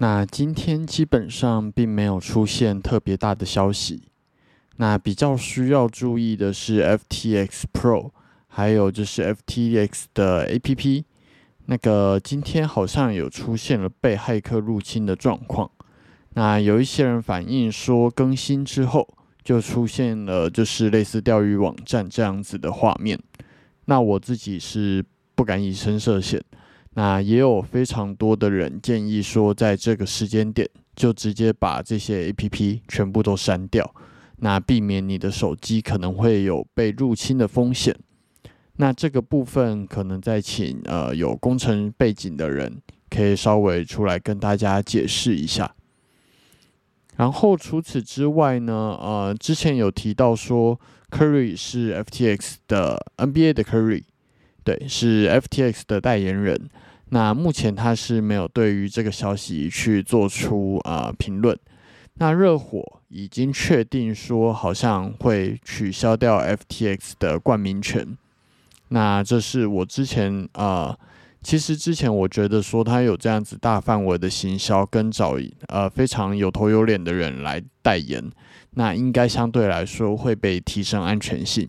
那今天基本上并没有出现特别大的消息。那比较需要注意的是 FTX Pro，还有就是 FTX 的 APP。那个今天好像有出现了被骇客入侵的状况。那有一些人反映说，更新之后就出现了就是类似钓鱼网站这样子的画面。那我自己是不敢以身涉险。那也有非常多的人建议说，在这个时间点就直接把这些 A P P 全部都删掉，那避免你的手机可能会有被入侵的风险。那这个部分可能再请呃有工程背景的人可以稍微出来跟大家解释一下。然后除此之外呢，呃，之前有提到说，Curry 是 F T X 的 N B A 的 Curry，对，是 F T X 的代言人。那目前他是没有对于这个消息去做出啊评论。那热火已经确定说，好像会取消掉 FTX 的冠名权。那这是我之前啊，其实之前我觉得说他有这样子大范围的行销，跟找呃非常有头有脸的人来代言，那应该相对来说会被提升安全性。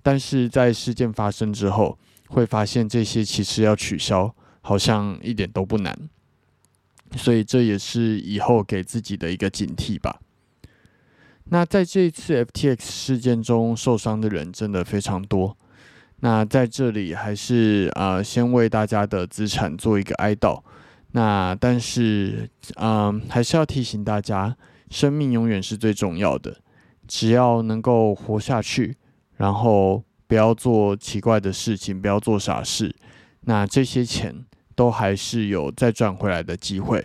但是在事件发生之后，会发现这些其实要取消。好像一点都不难，所以这也是以后给自己的一个警惕吧。那在这一次 FTX 事件中受伤的人真的非常多。那在这里还是啊，先为大家的资产做一个哀悼。那但是嗯，还是要提醒大家，生命永远是最重要的。只要能够活下去，然后不要做奇怪的事情，不要做傻事。那这些钱都还是有再赚回来的机会，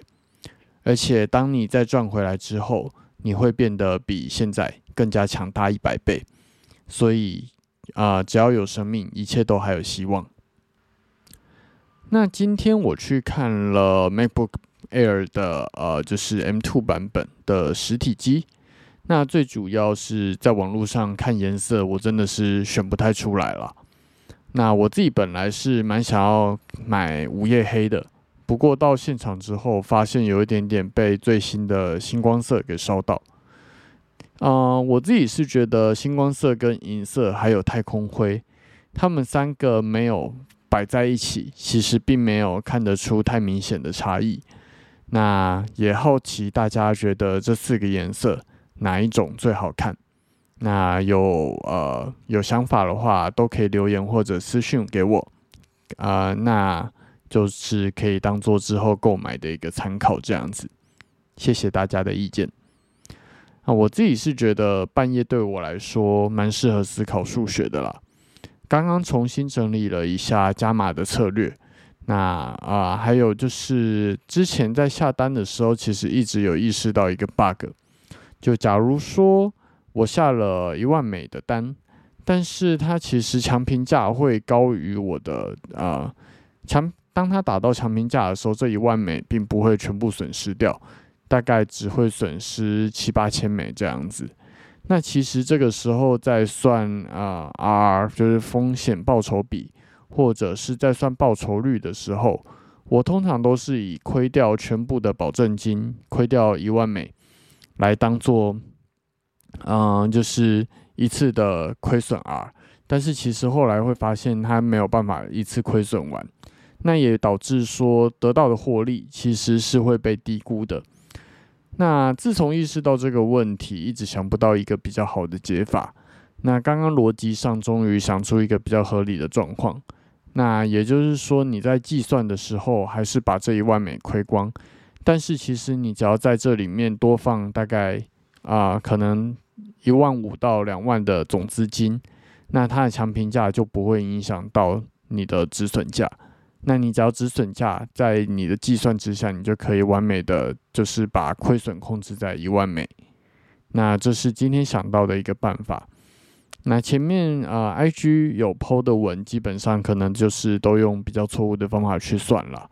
而且当你再赚回来之后，你会变得比现在更加强大一百倍。所以啊，只要有生命，一切都还有希望。那今天我去看了 MacBook Air 的呃，就是 M2 版本的实体机。那最主要是在网络上看颜色，我真的是选不太出来了。那我自己本来是蛮想要买午夜黑的，不过到现场之后，发现有一点点被最新的星光色给烧到。嗯，我自己是觉得星光色跟银色还有太空灰，它们三个没有摆在一起，其实并没有看得出太明显的差异。那也好奇大家觉得这四个颜色哪一种最好看？那有呃有想法的话，都可以留言或者私讯给我，啊，那就是可以当做之后购买的一个参考这样子。谢谢大家的意见。啊，我自己是觉得半夜对我来说蛮适合思考数学的啦。刚刚重新整理了一下加码的策略，那啊还有就是之前在下单的时候，其实一直有意识到一个 bug，就假如说。我下了一万美的单，但是它其实强评价会高于我的啊强，当它打到强评价的时候，这一万美并不会全部损失掉，大概只会损失七八千美这样子。那其实这个时候在算啊 R 就是风险报酬比，或者是在算报酬率的时候，我通常都是以亏掉全部的保证金，亏掉一万美来当做。嗯，就是一次的亏损 R，但是其实后来会发现它没有办法一次亏损完，那也导致说得到的获利其实是会被低估的。那自从意识到这个问题，一直想不到一个比较好的解法。那刚刚逻辑上终于想出一个比较合理的状况。那也就是说，你在计算的时候还是把这一万美亏光，但是其实你只要在这里面多放大概啊，可能。一万五到两万的总资金，那它的强评价就不会影响到你的止损价。那你只要止损价在你的计算之下，你就可以完美的就是把亏损控制在一万美。那这是今天想到的一个办法。那前面啊，IG 有 PO 的文，基本上可能就是都用比较错误的方法去算了。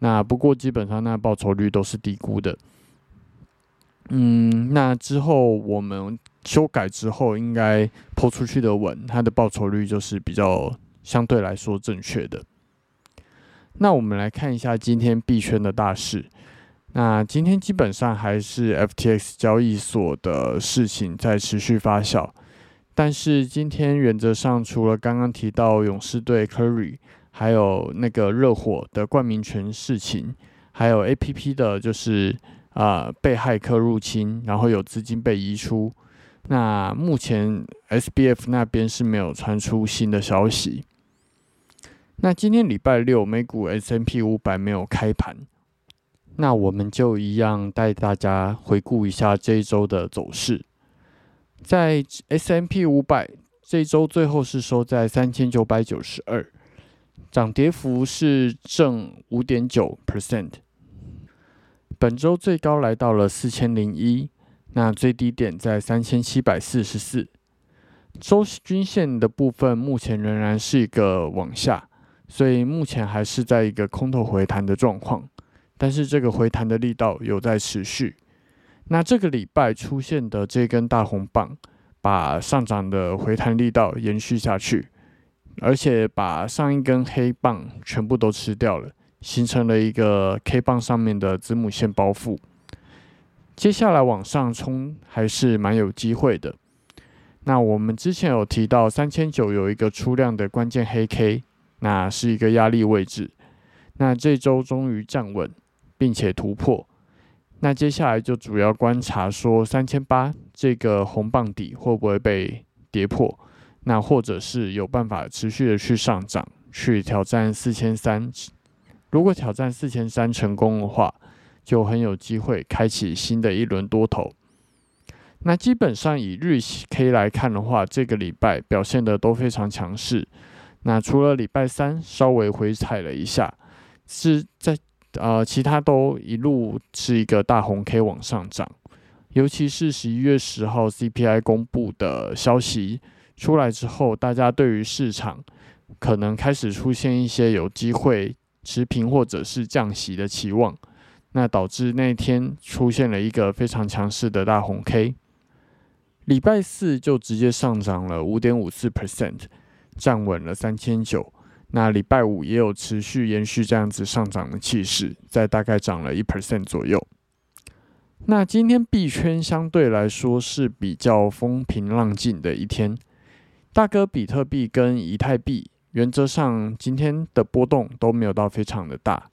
那不过基本上那报酬率都是低估的。嗯，那之后我们修改之后，应该抛出去的文，它的报酬率就是比较相对来说正确的。那我们来看一下今天币圈的大事。那今天基本上还是 FTX 交易所的事情在持续发酵，但是今天原则上除了刚刚提到勇士队 Curry，还有那个热火的冠名权事情，还有 APP 的就是。啊，被骇客入侵，然后有资金被移出。那目前 SBF 那边是没有传出新的消息。那今天礼拜六，美股 S&P 五百没有开盘，那我们就一样带大家回顾一下这一周的走势。在 S&P 五百这周最后是收在三千九百九十二，涨跌幅是正五点九 percent。本周最高来到了四千零一，那最低点在三千七百四十四。周均线的部分目前仍然是一个往下，所以目前还是在一个空头回弹的状况。但是这个回弹的力道有在持续。那这个礼拜出现的这根大红棒，把上涨的回弹力道延续下去，而且把上一根黑棒全部都吃掉了。形成了一个 K 棒上面的子母线包覆，接下来往上冲还是蛮有机会的。那我们之前有提到三千九有一个出量的关键黑 K，那是一个压力位置。那这周终于站稳，并且突破。那接下来就主要观察说三千八这个红棒底会不会被跌破，那或者是有办法持续的去上涨，去挑战四千三。如果挑战四千三成功的话，就很有机会开启新的一轮多头。那基本上以日 K 来看的话，这个礼拜表现的都非常强势。那除了礼拜三稍微回踩了一下，是在呃其他都一路是一个大红 K 往上涨。尤其是十一月十号 CPI 公布的消息出来之后，大家对于市场可能开始出现一些有机会。持平或者是降息的期望，那导致那天出现了一个非常强势的大红 K。礼拜四就直接上涨了五点五四 percent，站稳了三千九。那礼拜五也有持续延续这样子上涨的气势，在大概涨了一 percent 左右。那今天币圈相对来说是比较风平浪静的一天，大哥比特币跟以太币原则上今天的波动都没有到非常的大。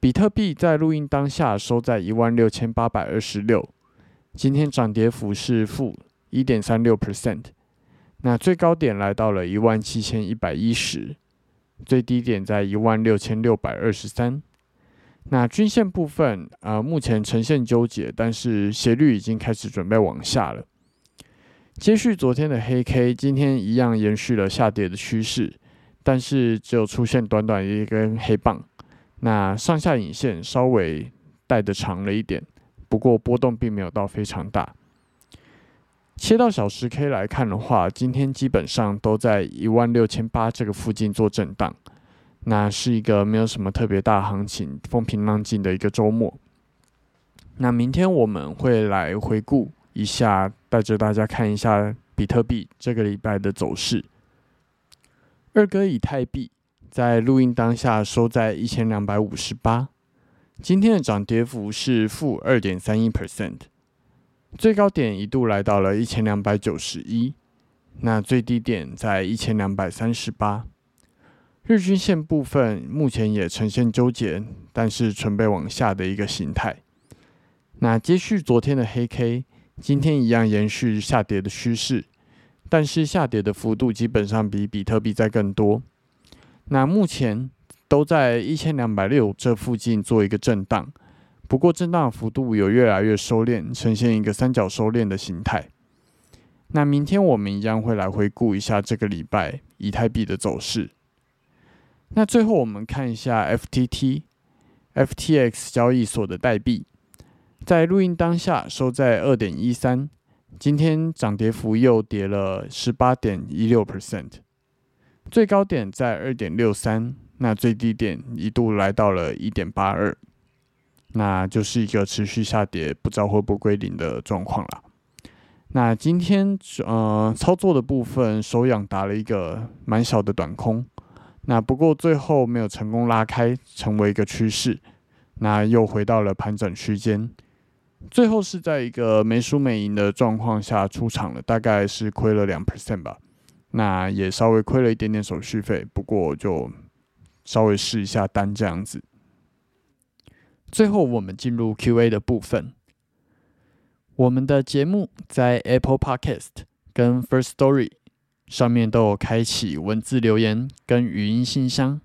比特币在录音当下收在一万六千八百二十六，今天涨跌幅是负一点三六 percent。那最高点来到了一万七千一百一十，最低点在一万六千六百二十三。那均线部分啊，目前呈现纠结，但是斜率已经开始准备往下了。接续昨天的黑 K，今天一样延续了下跌的趋势，但是只有出现短短一根黑棒。那上下影线稍微带的长了一点，不过波动并没有到非常大。切到小时 K 来看的话，今天基本上都在一万六千八这个附近做震荡，那是一个没有什么特别大行情、风平浪静的一个周末。那明天我们会来回顾一下，带着大家看一下比特币这个礼拜的走势。二哥以太币在录音当下收在一千两百五十八，今天的涨跌幅是负二点三一 percent。最高点一度来到了一千两百九十一，那最低点在一千两百三十八。日均线部分目前也呈现纠结，但是准备往下的一个形态。那接续昨天的黑 K，今天一样延续下跌的趋势，但是下跌的幅度基本上比比特币在更多。那目前都在一千两百六这附近做一个震荡。不过震荡幅度有越来越收敛，呈现一个三角收敛的形态。那明天我们一样会来回顾一下这个礼拜以太币的走势。那最后我们看一下 FTT、FTX 交易所的代币，在录音当下收在二点一三，今天涨跌幅又跌了十八点一六 percent，最高点在二点六三，那最低点一度来到了一点八二。那就是一个持续下跌，不知道会不会归零的状况了。那今天呃操作的部分，手痒打了一个蛮小的短空，那不过最后没有成功拉开，成为一个趋势，那又回到了盘整区间，最后是在一个没输没赢的状况下出场了，大概是亏了两 percent 吧。那也稍微亏了一点点手续费，不过就稍微试一下单这样子。最后，我们进入 Q&A 的部分。我们的节目在 Apple Podcast 跟 First Story 上面都有开启文字留言跟语音信箱。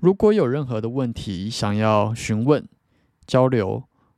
如果有任何的问题想要询问、交流，